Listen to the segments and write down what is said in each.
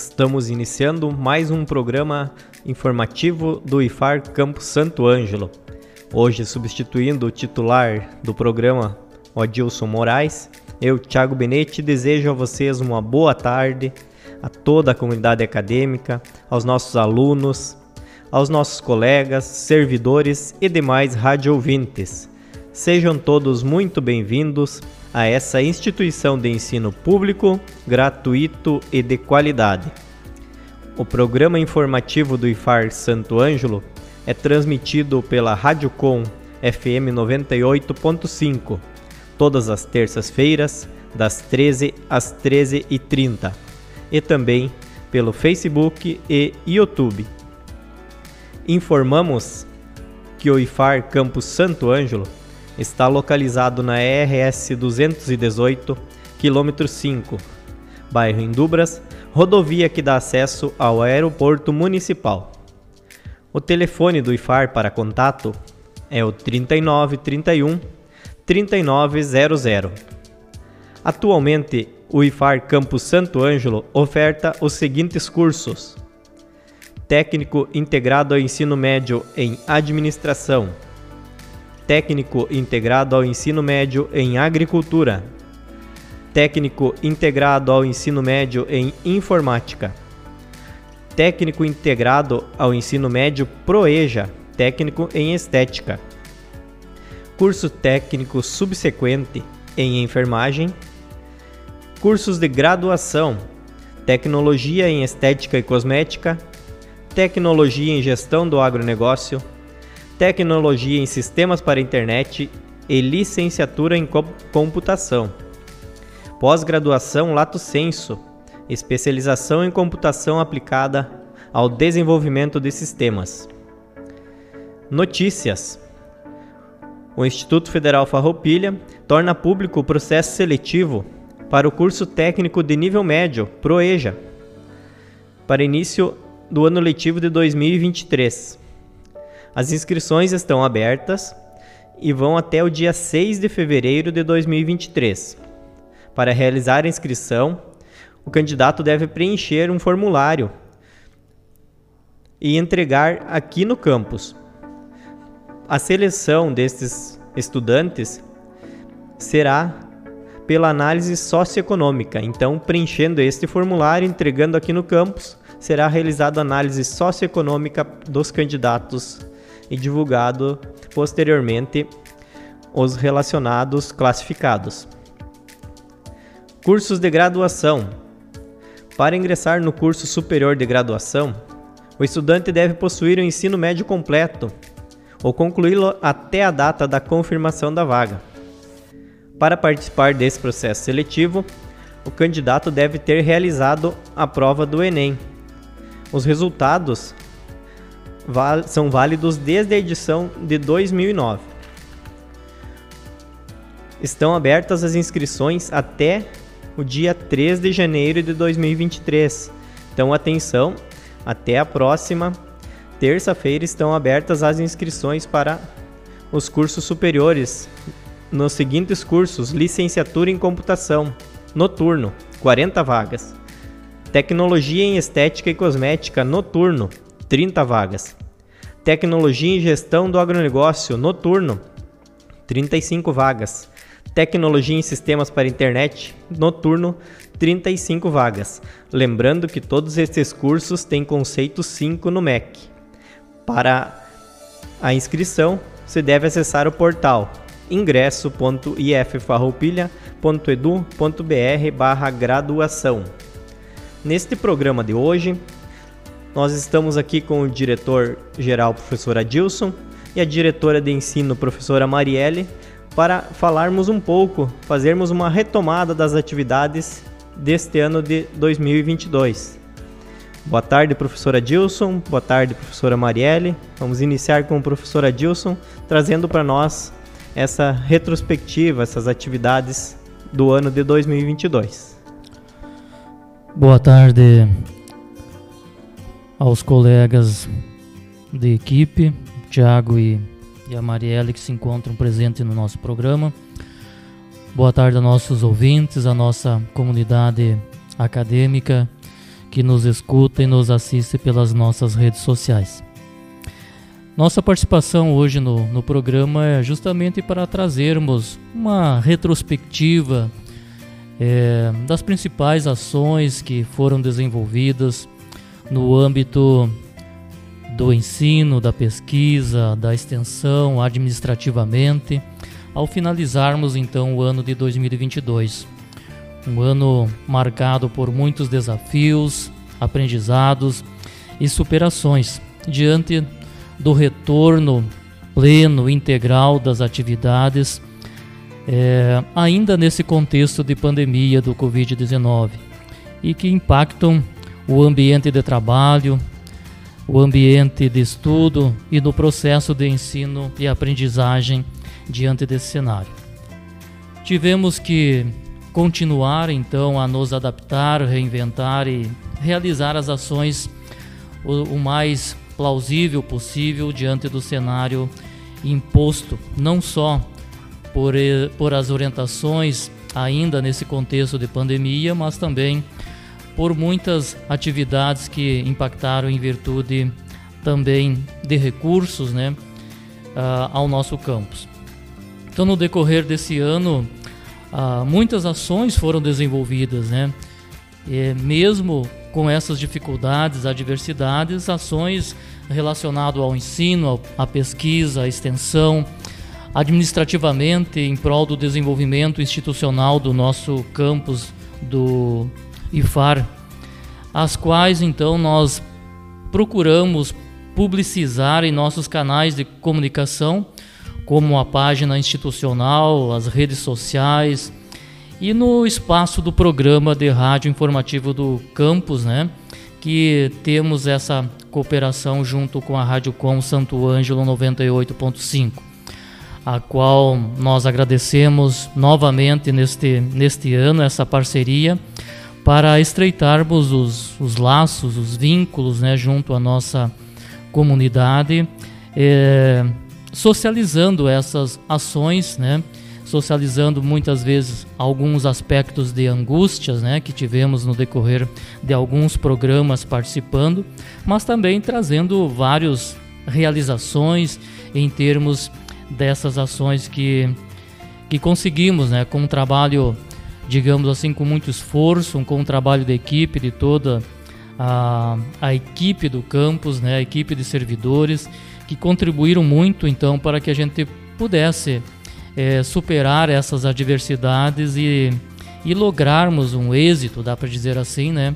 Estamos iniciando mais um programa informativo do IFAR Campo Santo Ângelo. Hoje, substituindo o titular do programa, Odilson Moraes, eu, Thiago Benetti, desejo a vocês uma boa tarde, a toda a comunidade acadêmica, aos nossos alunos, aos nossos colegas, servidores e demais rádio ouvintes. Sejam todos muito bem-vindos a essa instituição de ensino público, gratuito e de qualidade. O programa informativo do IFAR Santo Ângelo é transmitido pela Rádio Com FM 98.5, todas as terças-feiras, das 13 às 13h30, e também pelo Facebook e YouTube. Informamos que o IFAR Campus Santo Ângelo está localizado na RS 218, quilômetro 5, bairro Indubras, rodovia que dá acesso ao aeroporto municipal. O telefone do IFAR para contato é o 3931 3900. Atualmente, o IFAR Campus Santo Ângelo oferta os seguintes cursos: Técnico integrado ao ensino médio em Administração técnico integrado ao ensino médio em agricultura, técnico integrado ao ensino médio em informática, técnico integrado ao ensino médio Proeja, técnico em estética, curso técnico subsequente em enfermagem, cursos de graduação, tecnologia em estética e cosmética, tecnologia em gestão do agronegócio, tecnologia em sistemas para internet e licenciatura em computação. Pós-graduação Lato Senso, especialização em computação aplicada ao desenvolvimento de sistemas. Notícias. O Instituto Federal Farroupilha torna público o processo seletivo para o curso técnico de nível médio, PROEJA, para início do ano letivo de 2023. As inscrições estão abertas e vão até o dia 6 de fevereiro de 2023. Para realizar a inscrição, o candidato deve preencher um formulário e entregar aqui no campus. A seleção destes estudantes será pela análise socioeconômica. Então, preenchendo este formulário, entregando aqui no campus, será realizada a análise socioeconômica dos candidatos e divulgado posteriormente os relacionados classificados. Cursos de graduação. Para ingressar no curso superior de graduação, o estudante deve possuir o ensino médio completo ou concluí-lo até a data da confirmação da vaga. Para participar desse processo seletivo, o candidato deve ter realizado a prova do Enem. Os resultados são válidos desde a edição de 2009. Estão abertas as inscrições até o dia 3 de janeiro de 2023. Então, atenção, até a próxima terça-feira estão abertas as inscrições para os cursos superiores nos seguintes cursos: Licenciatura em Computação, noturno, 40 vagas. Tecnologia em Estética e Cosmética, noturno, 30 vagas. Tecnologia em Gestão do Agronegócio Noturno, 35 vagas. Tecnologia em Sistemas para Internet Noturno, 35 vagas. Lembrando que todos esses cursos têm conceito 5 no MEC. Para a inscrição, você deve acessar o portal ingresso.iffarroupilha.edu.br barra graduação. Neste programa de hoje, nós estamos aqui com o diretor-geral, professor Adilson, e a diretora de ensino, professora Marielle, para falarmos um pouco, fazermos uma retomada das atividades deste ano de 2022. Boa tarde, professora Dilson. Boa tarde, professora Marielle. Vamos iniciar com a professora Dilson, trazendo para nós essa retrospectiva, essas atividades do ano de 2022. Boa tarde aos colegas de equipe, Tiago e, e a Marielle, que se encontram presentes no nosso programa. Boa tarde a nossos ouvintes, a nossa comunidade acadêmica que nos escuta e nos assiste pelas nossas redes sociais. Nossa participação hoje no, no programa é justamente para trazermos uma retrospectiva é, das principais ações que foram desenvolvidas no âmbito do ensino, da pesquisa, da extensão, administrativamente, ao finalizarmos então o ano de 2022. Um ano marcado por muitos desafios, aprendizados e superações diante do retorno pleno, integral das atividades, é, ainda nesse contexto de pandemia do Covid-19 e que impactam o ambiente de trabalho, o ambiente de estudo e no processo de ensino e aprendizagem diante desse cenário. Tivemos que continuar então a nos adaptar, reinventar e realizar as ações o, o mais plausível possível diante do cenário imposto, não só por, por as orientações ainda nesse contexto de pandemia, mas também por muitas atividades que impactaram em virtude também de recursos né, uh, ao nosso campus. Então, no decorrer desse ano, uh, muitas ações foram desenvolvidas, né? E mesmo com essas dificuldades, adversidades, ações relacionadas ao ensino, à pesquisa, à extensão, administrativamente em prol do desenvolvimento institucional do nosso campus do IFAR, as quais então nós procuramos publicizar em nossos canais de comunicação, como a página institucional, as redes sociais e no espaço do programa de rádio informativo do campus, né? Que temos essa cooperação junto com a Rádio Com Santo Ângelo 98.5, a qual nós agradecemos novamente neste, neste ano essa parceria para estreitarmos os, os laços, os vínculos né, junto à nossa comunidade, é, socializando essas ações, né, socializando muitas vezes alguns aspectos de angústias né, que tivemos no decorrer de alguns programas participando, mas também trazendo várias realizações em termos dessas ações que, que conseguimos né, com um trabalho digamos assim, com muito esforço, com o trabalho da equipe, de toda a, a equipe do campus, né, a equipe de servidores, que contribuíram muito então para que a gente pudesse é, superar essas adversidades e, e lograrmos um êxito, dá para dizer assim, né,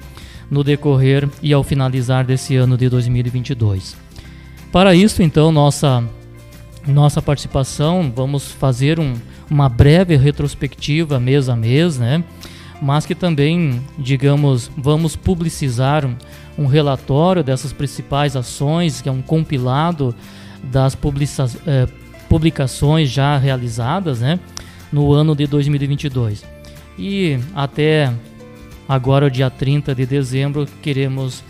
no decorrer e ao finalizar desse ano de 2022. Para isso, então, nossa nossa participação, vamos fazer um, uma breve retrospectiva mês a mês, né? Mas que também, digamos, vamos publicizar um, um relatório dessas principais ações, que é um compilado das eh, publicações já realizadas, né? No ano de 2022. E até agora, dia 30 de dezembro, queremos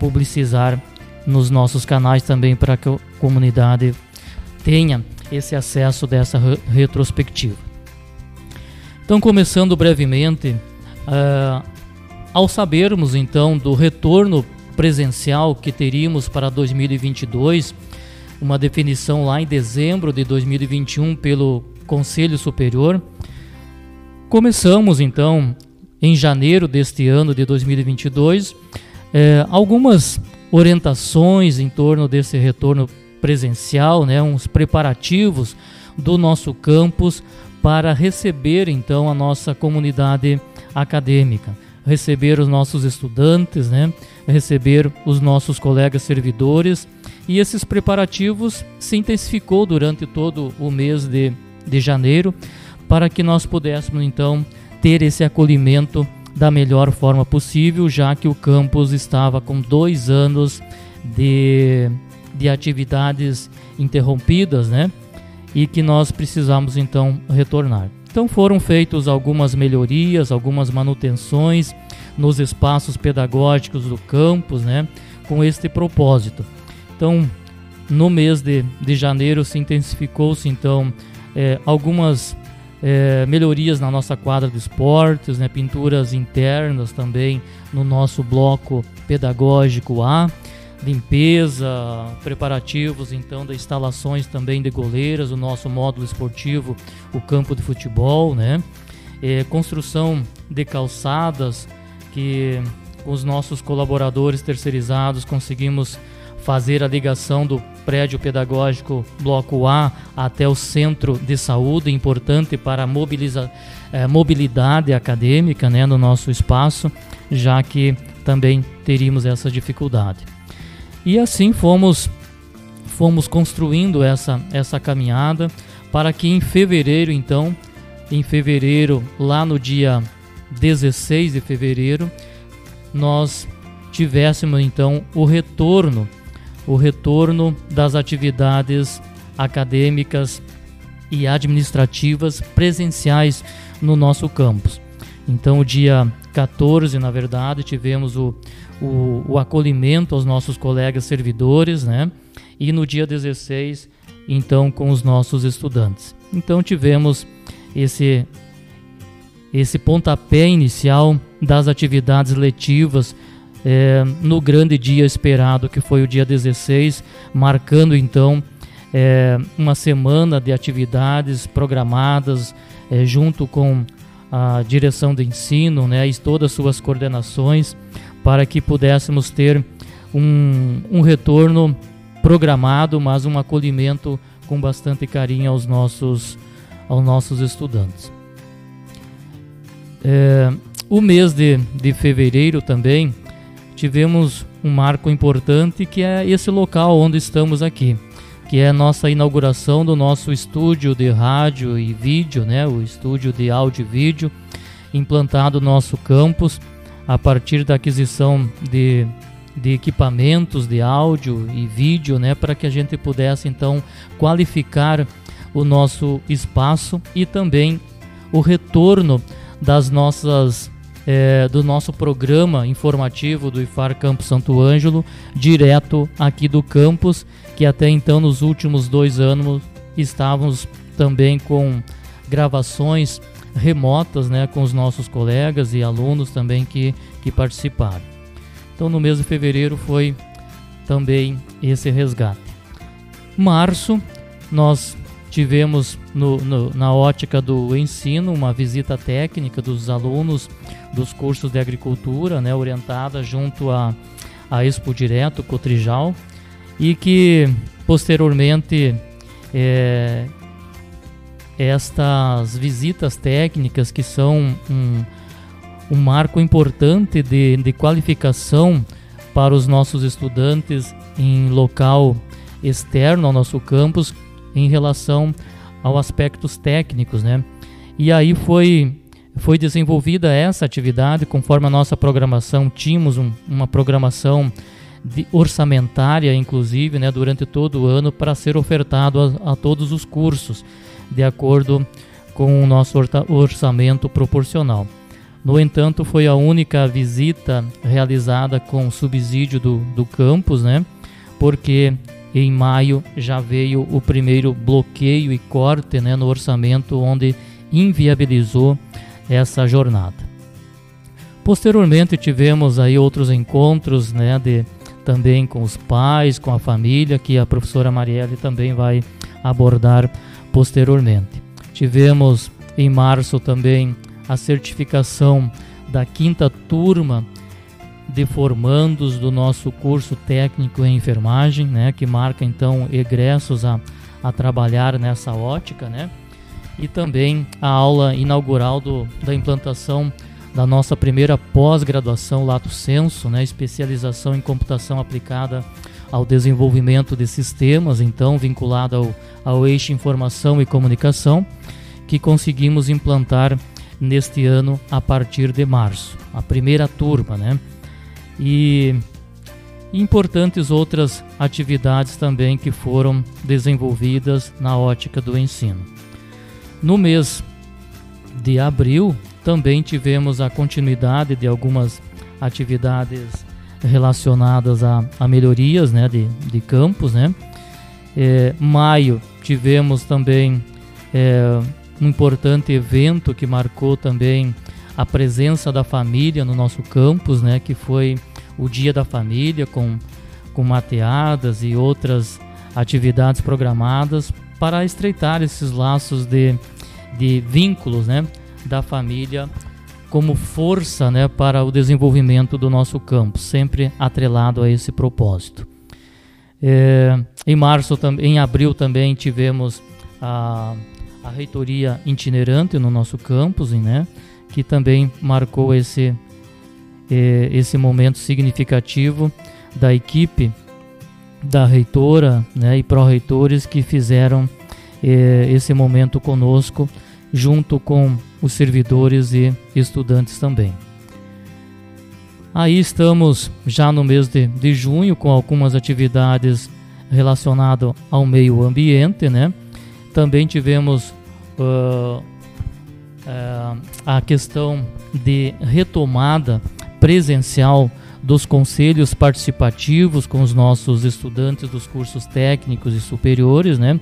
publicizar nos nossos canais também para que a comunidade tenha esse acesso dessa retrospectiva. Então, começando brevemente, uh, ao sabermos então do retorno presencial que teríamos para 2022, uma definição lá em dezembro de 2021 pelo Conselho Superior, começamos então em janeiro deste ano de 2022 eh, algumas orientações em torno desse retorno presencial, né, uns preparativos do nosso campus para receber então a nossa comunidade acadêmica, receber os nossos estudantes, né, receber os nossos colegas servidores. E esses preparativos se intensificou durante todo o mês de, de janeiro para que nós pudéssemos então ter esse acolhimento da melhor forma possível, já que o campus estava com dois anos de, de atividades interrompidas, né? E que nós precisamos então retornar. Então foram feitas algumas melhorias, algumas manutenções nos espaços pedagógicos do campus, né? Com este propósito. Então, no mês de, de janeiro se intensificou-se então é, algumas é, melhorias na nossa quadra de esportes, né, pinturas internas também no nosso bloco pedagógico A, limpeza, preparativos então das instalações também de goleiras, o nosso módulo esportivo, o campo de futebol, né, é, construção de calçadas que com os nossos colaboradores terceirizados conseguimos fazer a ligação do prédio pedagógico Bloco A até o centro de saúde, importante para a eh, mobilidade acadêmica né, no nosso espaço, já que também teríamos essa dificuldade. E assim fomos, fomos construindo essa, essa caminhada para que em fevereiro, então, em fevereiro, lá no dia 16 de fevereiro, nós tivéssemos então o retorno o retorno das atividades acadêmicas e administrativas presenciais no nosso campus. Então, o dia 14, na verdade, tivemos o, o, o, acolhimento aos nossos colegas servidores, né? E no dia 16, então, com os nossos estudantes. Então, tivemos esse, esse pontapé inicial das atividades letivas é, no grande dia esperado, que foi o dia 16, marcando então é, uma semana de atividades programadas é, junto com a direção de ensino né, e todas as suas coordenações, para que pudéssemos ter um, um retorno programado, mas um acolhimento com bastante carinho aos nossos, aos nossos estudantes. É, o mês de, de fevereiro também tivemos um marco importante que é esse local onde estamos aqui, que é a nossa inauguração do nosso estúdio de rádio e vídeo, né, o estúdio de áudio e vídeo, implantado no nosso campus a partir da aquisição de, de equipamentos de áudio e vídeo, né, para que a gente pudesse então qualificar o nosso espaço e também o retorno das nossas é, do nosso programa informativo do IFAR Campo Santo Ângelo, direto aqui do campus, que até então, nos últimos dois anos, estávamos também com gravações remotas né, com os nossos colegas e alunos também que, que participaram. Então, no mês de fevereiro foi também esse resgate. Março, nós tivemos no, no, na ótica do ensino uma visita técnica dos alunos dos cursos de agricultura, né, orientada junto a, a Expo Direto Cotrijal e que posteriormente é, estas visitas técnicas que são um, um marco importante de, de qualificação para os nossos estudantes em local externo ao nosso campus em relação aos aspectos técnicos, né? E aí foi foi desenvolvida essa atividade conforme a nossa programação. Tínhamos um, uma programação de, orçamentária, inclusive, né, durante todo o ano para ser ofertado a, a, todos os cursos, de acordo com o nosso orçamento proporcional. No entanto, foi a única visita realizada com subsídio do, do campus, né, porque em maio já veio o primeiro bloqueio e corte né, no orçamento, onde inviabilizou essa jornada. Posteriormente tivemos aí outros encontros, né, de também com os pais, com a família, que a professora Marielle também vai abordar posteriormente. Tivemos em março também a certificação da quinta turma de formandos do nosso curso técnico em enfermagem, né, que marca então egressos a, a trabalhar nessa ótica, né? e também a aula inaugural do, da implantação da nossa primeira pós-graduação Lato Senso, né, especialização em computação aplicada ao desenvolvimento de sistemas, então vinculado ao, ao eixo informação e comunicação, que conseguimos implantar neste ano a partir de março, a primeira turma, né? E importantes outras atividades também que foram desenvolvidas na ótica do ensino. No mês de abril, também tivemos a continuidade de algumas atividades relacionadas a, a melhorias né, de, de campos. Né? É, maio tivemos também é, um importante evento que marcou também a presença da família no nosso campus, né, que foi o Dia da Família com, com mateadas e outras atividades programadas para estreitar esses laços de, de vínculos né, da família como força né, para o desenvolvimento do nosso campo, sempre atrelado a esse propósito. É, em março, em abril também tivemos a, a reitoria itinerante no nosso campus, né, que também marcou esse, é, esse momento significativo da equipe da reitora né, e pró-reitores que fizeram é, esse momento conosco, junto com os servidores e estudantes também. Aí estamos já no mês de, de junho com algumas atividades relacionadas ao meio ambiente, né? Também tivemos uh, uh, a questão de retomada presencial dos conselhos participativos com os nossos estudantes dos cursos técnicos e superiores, né?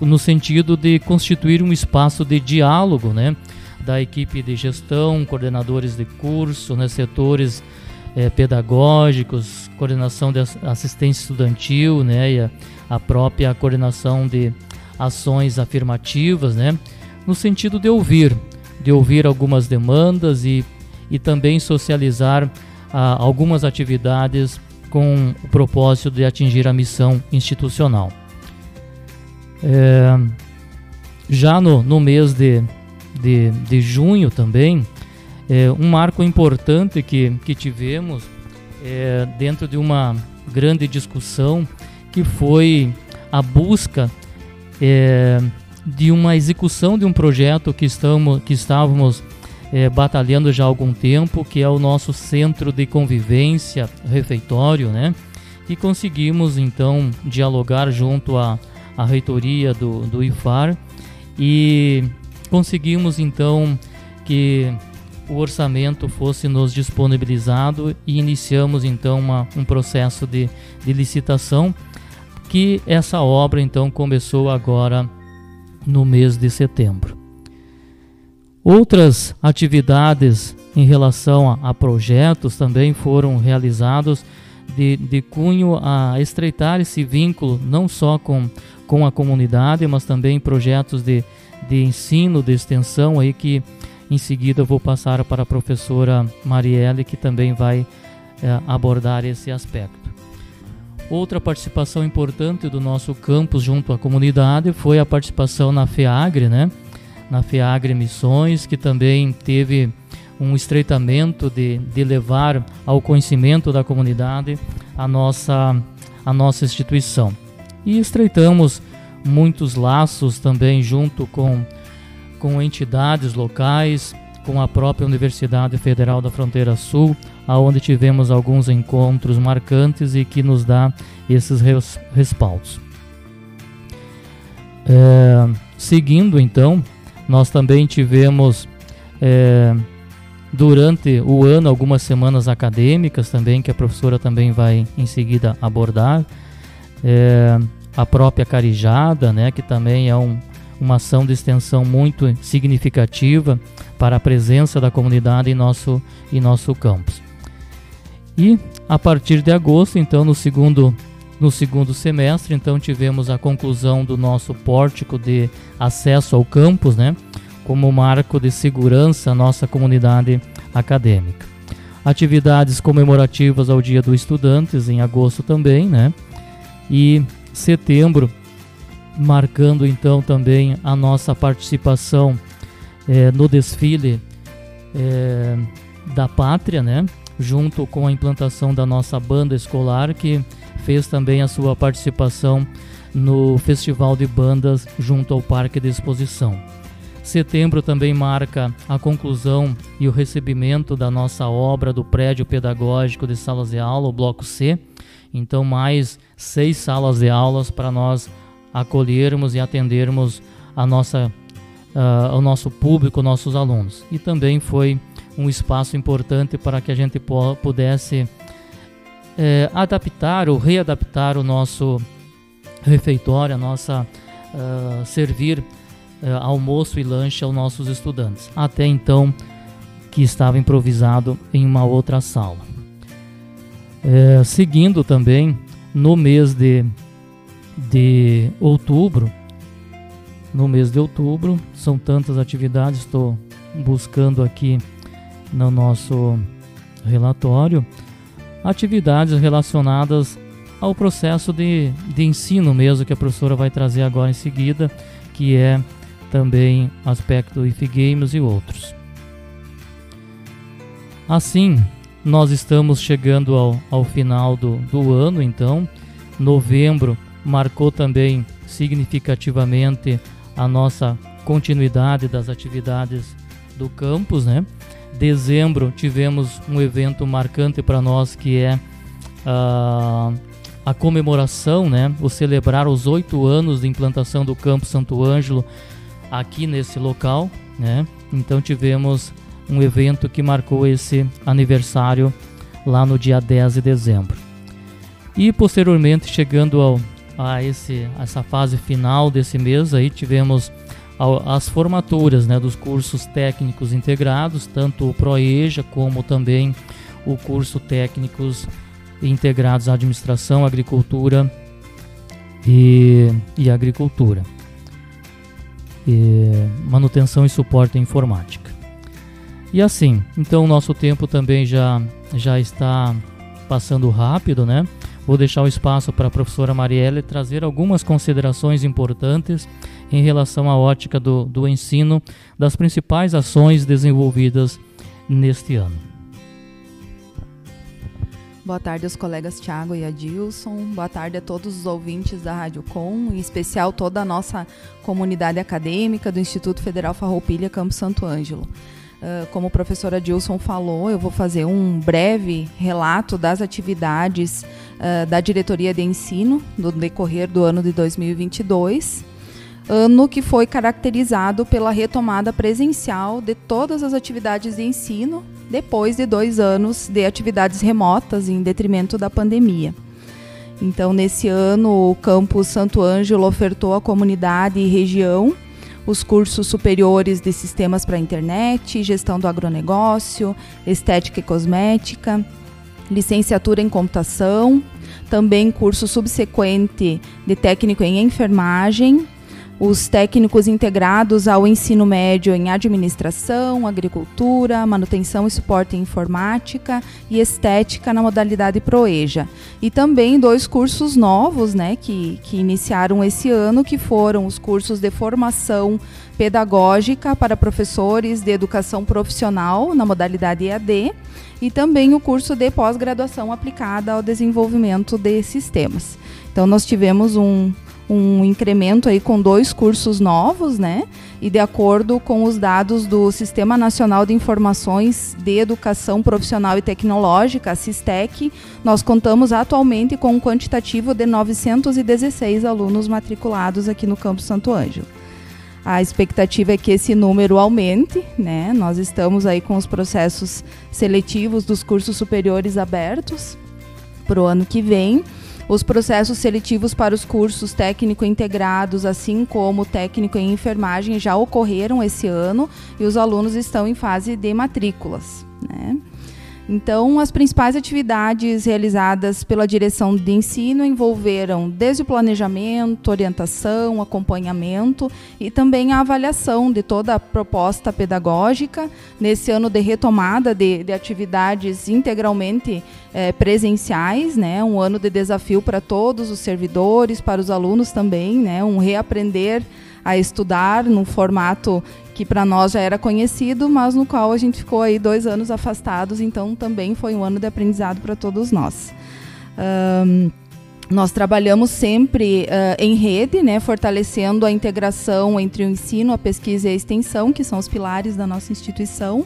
No sentido de constituir um espaço de diálogo, né? da equipe de gestão, coordenadores de curso, né, setores é, pedagógicos, coordenação de assistência estudantil, né, e a, a, própria coordenação de ações afirmativas, né, no sentido de ouvir, de ouvir algumas demandas e, e também socializar ah, algumas atividades com o propósito de atingir a missão institucional. É, já no, no mês de de, de junho também, é, um marco importante que, que tivemos é, dentro de uma grande discussão que foi a busca é, de uma execução de um projeto que, estamos, que estávamos é, batalhando já há algum tempo, que é o nosso centro de convivência refeitório, né? E conseguimos então dialogar junto à, à reitoria do, do IFAR e Conseguimos então que o orçamento fosse nos disponibilizado e iniciamos então uma, um processo de, de licitação que essa obra então começou agora no mês de setembro. Outras atividades em relação a, a projetos também foram realizados de, de, cunho a estreitar esse vínculo não só com, com a comunidade, mas também projetos de, de ensino, de extensão aí que em seguida eu vou passar para a professora Marielle que também vai é, abordar esse aspecto. Outra participação importante do nosso campus junto à comunidade foi a participação na FEAGRE, né? Na FEAGRE Missões, que também teve um estreitamento de, de levar ao conhecimento da comunidade a nossa, a nossa instituição. E estreitamos muitos laços também junto com, com entidades locais, com a própria Universidade Federal da Fronteira Sul, aonde tivemos alguns encontros marcantes e que nos dá esses res, respaldos. É, seguindo então, nós também tivemos é, durante o ano algumas semanas acadêmicas também que a professora também vai em seguida abordar. É, a própria Carijada, né, que também é um, uma ação de extensão muito significativa para a presença da comunidade em nosso, em nosso campus. E a partir de agosto, então, no segundo, no segundo semestre, então tivemos a conclusão do nosso pórtico de acesso ao campus, né, como marco de segurança à nossa comunidade acadêmica. Atividades comemorativas ao Dia dos Estudantes em agosto também, né? E setembro, marcando então também a nossa participação é, no desfile é, da pátria, né? junto com a implantação da nossa banda escolar que fez também a sua participação no Festival de Bandas junto ao Parque de Exposição. Setembro também marca a conclusão e o recebimento da nossa obra do prédio pedagógico de salas de aula, o Bloco C. Então, mais seis salas de aulas para nós acolhermos e atendermos a nossa, uh, o nosso público, nossos alunos. E também foi um espaço importante para que a gente pudesse eh, adaptar ou readaptar o nosso refeitório, a nossa uh, servir uh, almoço e lanche aos nossos estudantes. Até então, que estava improvisado em uma outra sala. É, seguindo também, no mês de, de outubro, no mês de outubro, são tantas atividades, estou buscando aqui no nosso relatório, atividades relacionadas ao processo de, de ensino mesmo que a professora vai trazer agora em seguida, que é também aspecto IF Games e outros. Assim, nós estamos chegando ao, ao final do, do ano, então, novembro marcou também significativamente a nossa continuidade das atividades do campus, né? Dezembro tivemos um evento marcante para nós que é uh, a comemoração, né, o celebrar os oito anos de implantação do Campo Santo Ângelo aqui nesse local, né? Então tivemos um evento que marcou esse aniversário lá no dia 10 de dezembro. E posteriormente, chegando ao, a esse, essa fase final desse mês, aí tivemos as formaturas né, dos cursos técnicos integrados, tanto o ProEja como também o curso técnicos integrados à administração, agricultura e, e agricultura. Manutenção e suporte à informática. E assim, então o nosso tempo também já, já está passando rápido, né? Vou deixar o espaço para a professora Marielle trazer algumas considerações importantes em relação à ótica do, do ensino das principais ações desenvolvidas neste ano. Boa tarde aos colegas Tiago e Adilson. Boa tarde a todos os ouvintes da Rádio Com, em especial toda a nossa comunidade acadêmica do Instituto Federal Farroupilha Campo Santo Ângelo. Uh, como o professor Adilson falou, eu vou fazer um breve relato das atividades uh, da diretoria de ensino no decorrer do ano de 2022 ano que foi caracterizado pela retomada presencial de todas as atividades de ensino, depois de dois anos de atividades remotas em detrimento da pandemia. Então, nesse ano, o campus Santo Ângelo ofertou à comunidade e região os cursos superiores de sistemas para internet, gestão do agronegócio, estética e cosmética, licenciatura em computação, também curso subsequente de técnico em enfermagem, os técnicos integrados ao ensino médio em administração, agricultura, manutenção e suporte em informática e estética na modalidade Proeja. E também dois cursos novos né, que, que iniciaram esse ano, que foram os cursos de formação pedagógica para professores de educação profissional na modalidade EAD e também o curso de pós-graduação aplicada ao desenvolvimento de sistemas. Então nós tivemos um, um incremento aí com dois cursos novos, né? E de acordo com os dados do Sistema Nacional de Informações de Educação Profissional e Tecnológica, SISTEC, nós contamos atualmente com um quantitativo de 916 alunos matriculados aqui no Campo Santo Ângelo. A expectativa é que esse número aumente, né? Nós estamos aí com os processos seletivos dos cursos superiores abertos para o ano que vem os processos seletivos para os cursos técnico integrados, assim como técnico em enfermagem, já ocorreram esse ano e os alunos estão em fase de matrículas. Né? Então, as principais atividades realizadas pela direção de ensino envolveram desde o planejamento, orientação, acompanhamento e também a avaliação de toda a proposta pedagógica nesse ano de retomada de, de atividades integralmente é, presenciais, né? Um ano de desafio para todos os servidores, para os alunos também, né? Um reaprender a estudar num formato que para nós já era conhecido, mas no qual a gente ficou aí dois anos afastados, então também foi um ano de aprendizado para todos nós. Um, nós trabalhamos sempre uh, em rede, né, fortalecendo a integração entre o ensino, a pesquisa e a extensão, que são os pilares da nossa instituição,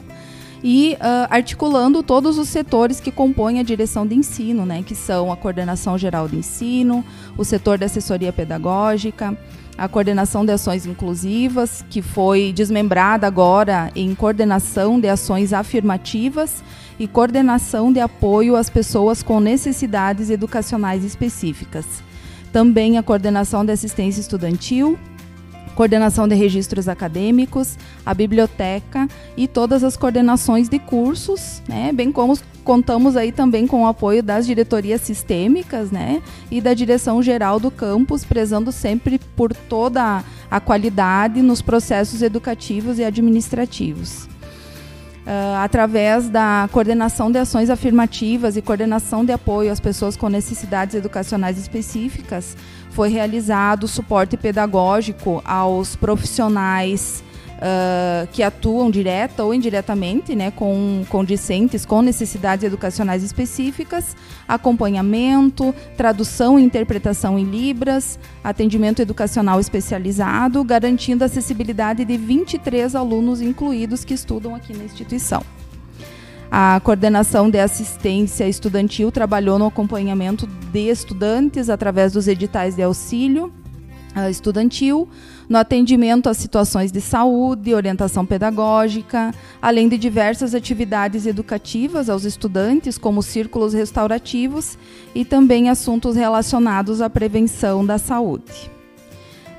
e uh, articulando todos os setores que compõem a direção de ensino, né, que são a coordenação geral de ensino, o setor de assessoria pedagógica, a coordenação de ações inclusivas, que foi desmembrada agora em coordenação de ações afirmativas e coordenação de apoio às pessoas com necessidades educacionais específicas. Também a coordenação de assistência estudantil, coordenação de registros acadêmicos, a biblioteca e todas as coordenações de cursos, né, bem como contamos aí também com o apoio das diretorias sistêmicas, né, e da direção geral do campus, prezando sempre por toda a qualidade nos processos educativos e administrativos. Uh, através da coordenação de ações afirmativas e coordenação de apoio às pessoas com necessidades educacionais específicas, foi realizado suporte pedagógico aos profissionais uh, que atuam direta ou indiretamente né, com, com discentes com necessidades educacionais específicas, acompanhamento, tradução e interpretação em Libras, atendimento educacional especializado, garantindo a acessibilidade de 23 alunos incluídos que estudam aqui na instituição. A coordenação de assistência estudantil trabalhou no acompanhamento de estudantes através dos editais de auxílio estudantil, no atendimento às situações de saúde, orientação pedagógica, além de diversas atividades educativas aos estudantes, como círculos restaurativos e também assuntos relacionados à prevenção da saúde.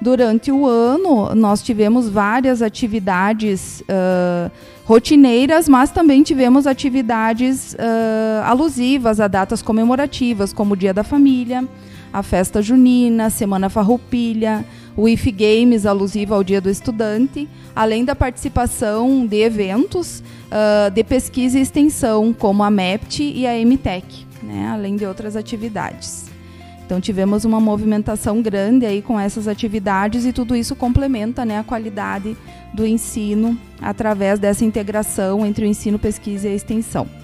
Durante o ano, nós tivemos várias atividades uh, rotineiras, mas também tivemos atividades uh, alusivas a datas comemorativas, como o Dia da Família, a Festa Junina, Semana Farroupilha, o IF Games, alusivo ao Dia do Estudante, além da participação de eventos uh, de pesquisa e extensão, como a MEPT e a MTech, né, além de outras atividades. Então tivemos uma movimentação grande aí com essas atividades e tudo isso complementa né, a qualidade do ensino através dessa integração entre o ensino, pesquisa e a extensão.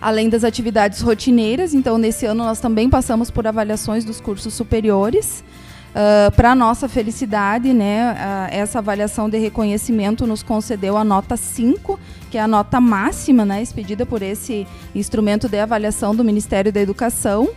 Além das atividades rotineiras, então nesse ano nós também passamos por avaliações dos cursos superiores, Uh, Para nossa felicidade, né, uh, essa avaliação de reconhecimento nos concedeu a nota 5, que é a nota máxima né, expedida por esse instrumento de avaliação do Ministério da Educação.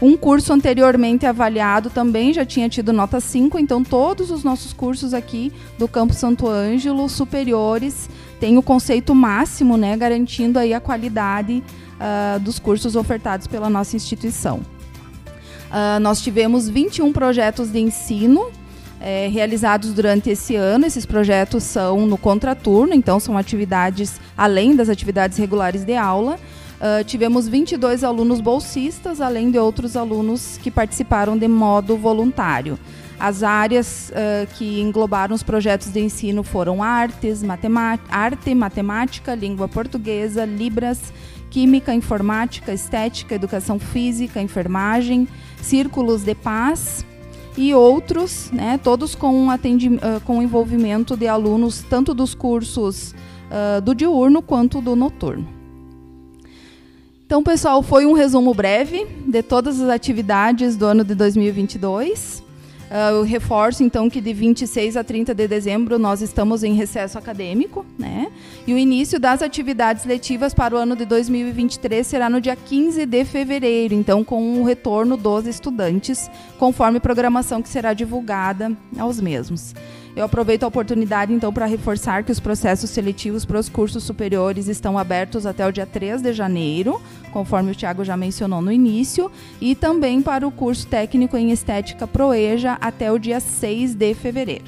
Um curso anteriormente avaliado também já tinha tido nota 5, então todos os nossos cursos aqui do Campo Santo Ângelo superiores têm o conceito máximo, né, garantindo aí a qualidade uh, dos cursos ofertados pela nossa instituição. Uh, nós tivemos 21 projetos de ensino é, realizados durante esse ano. Esses projetos são no contraturno, então são atividades além das atividades regulares de aula. Uh, tivemos 22 alunos bolsistas, além de outros alunos que participaram de modo voluntário. As áreas uh, que englobaram os projetos de ensino foram artes, arte, matemática, língua portuguesa, libras, química, informática, estética, educação física, enfermagem, círculos de paz e outros, né, todos com, uh, com envolvimento de alunos tanto dos cursos uh, do diurno quanto do noturno. Então, pessoal, foi um resumo breve de todas as atividades do ano de 2022. Uh, eu reforço, então, que de 26 a 30 de dezembro nós estamos em recesso acadêmico, né? E o início das atividades letivas para o ano de 2023 será no dia 15 de fevereiro, então, com o retorno dos estudantes, conforme programação que será divulgada aos mesmos. Eu aproveito a oportunidade, então, para reforçar que os processos seletivos para os cursos superiores estão abertos até o dia 3 de janeiro, conforme o Tiago já mencionou no início, e também para o curso técnico em estética Proeja até o dia 6 de fevereiro.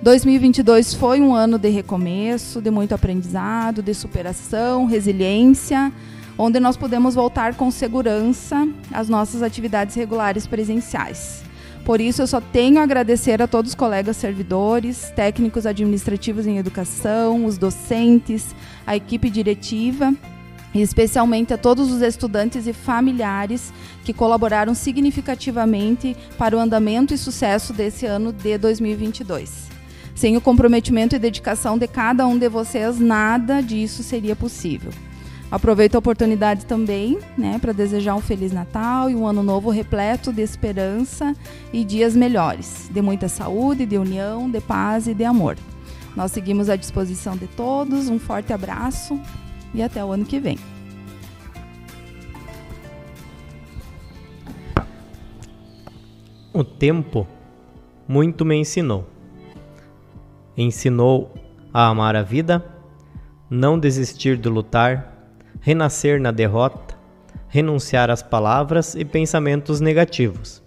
2022 foi um ano de recomeço, de muito aprendizado, de superação, resiliência, onde nós podemos voltar com segurança às nossas atividades regulares presenciais. Por isso, eu só tenho a agradecer a todos os colegas servidores, técnicos administrativos em educação, os docentes, a equipe diretiva e especialmente a todos os estudantes e familiares que colaboraram significativamente para o andamento e sucesso desse ano de 2022. Sem o comprometimento e dedicação de cada um de vocês, nada disso seria possível. Aproveito a oportunidade também né, para desejar um Feliz Natal e um ano novo repleto de esperança e dias melhores, de muita saúde, de união, de paz e de amor. Nós seguimos à disposição de todos, um forte abraço e até o ano que vem. O tempo muito me ensinou. Ensinou a amar a vida, não desistir de lutar renascer na derrota, renunciar às palavras e pensamentos negativos,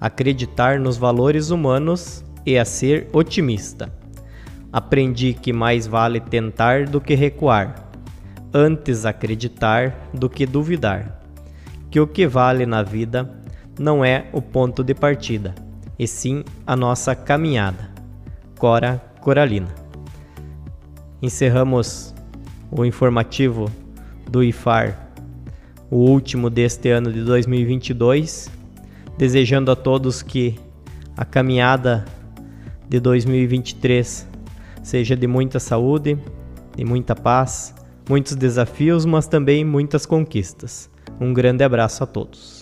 acreditar nos valores humanos e a ser otimista. Aprendi que mais vale tentar do que recuar, antes acreditar do que duvidar, que o que vale na vida não é o ponto de partida, e sim a nossa caminhada. Cora Coralina. Encerramos o informativo do IFAR, o último deste ano de 2022, desejando a todos que a caminhada de 2023 seja de muita saúde, de muita paz, muitos desafios, mas também muitas conquistas. Um grande abraço a todos.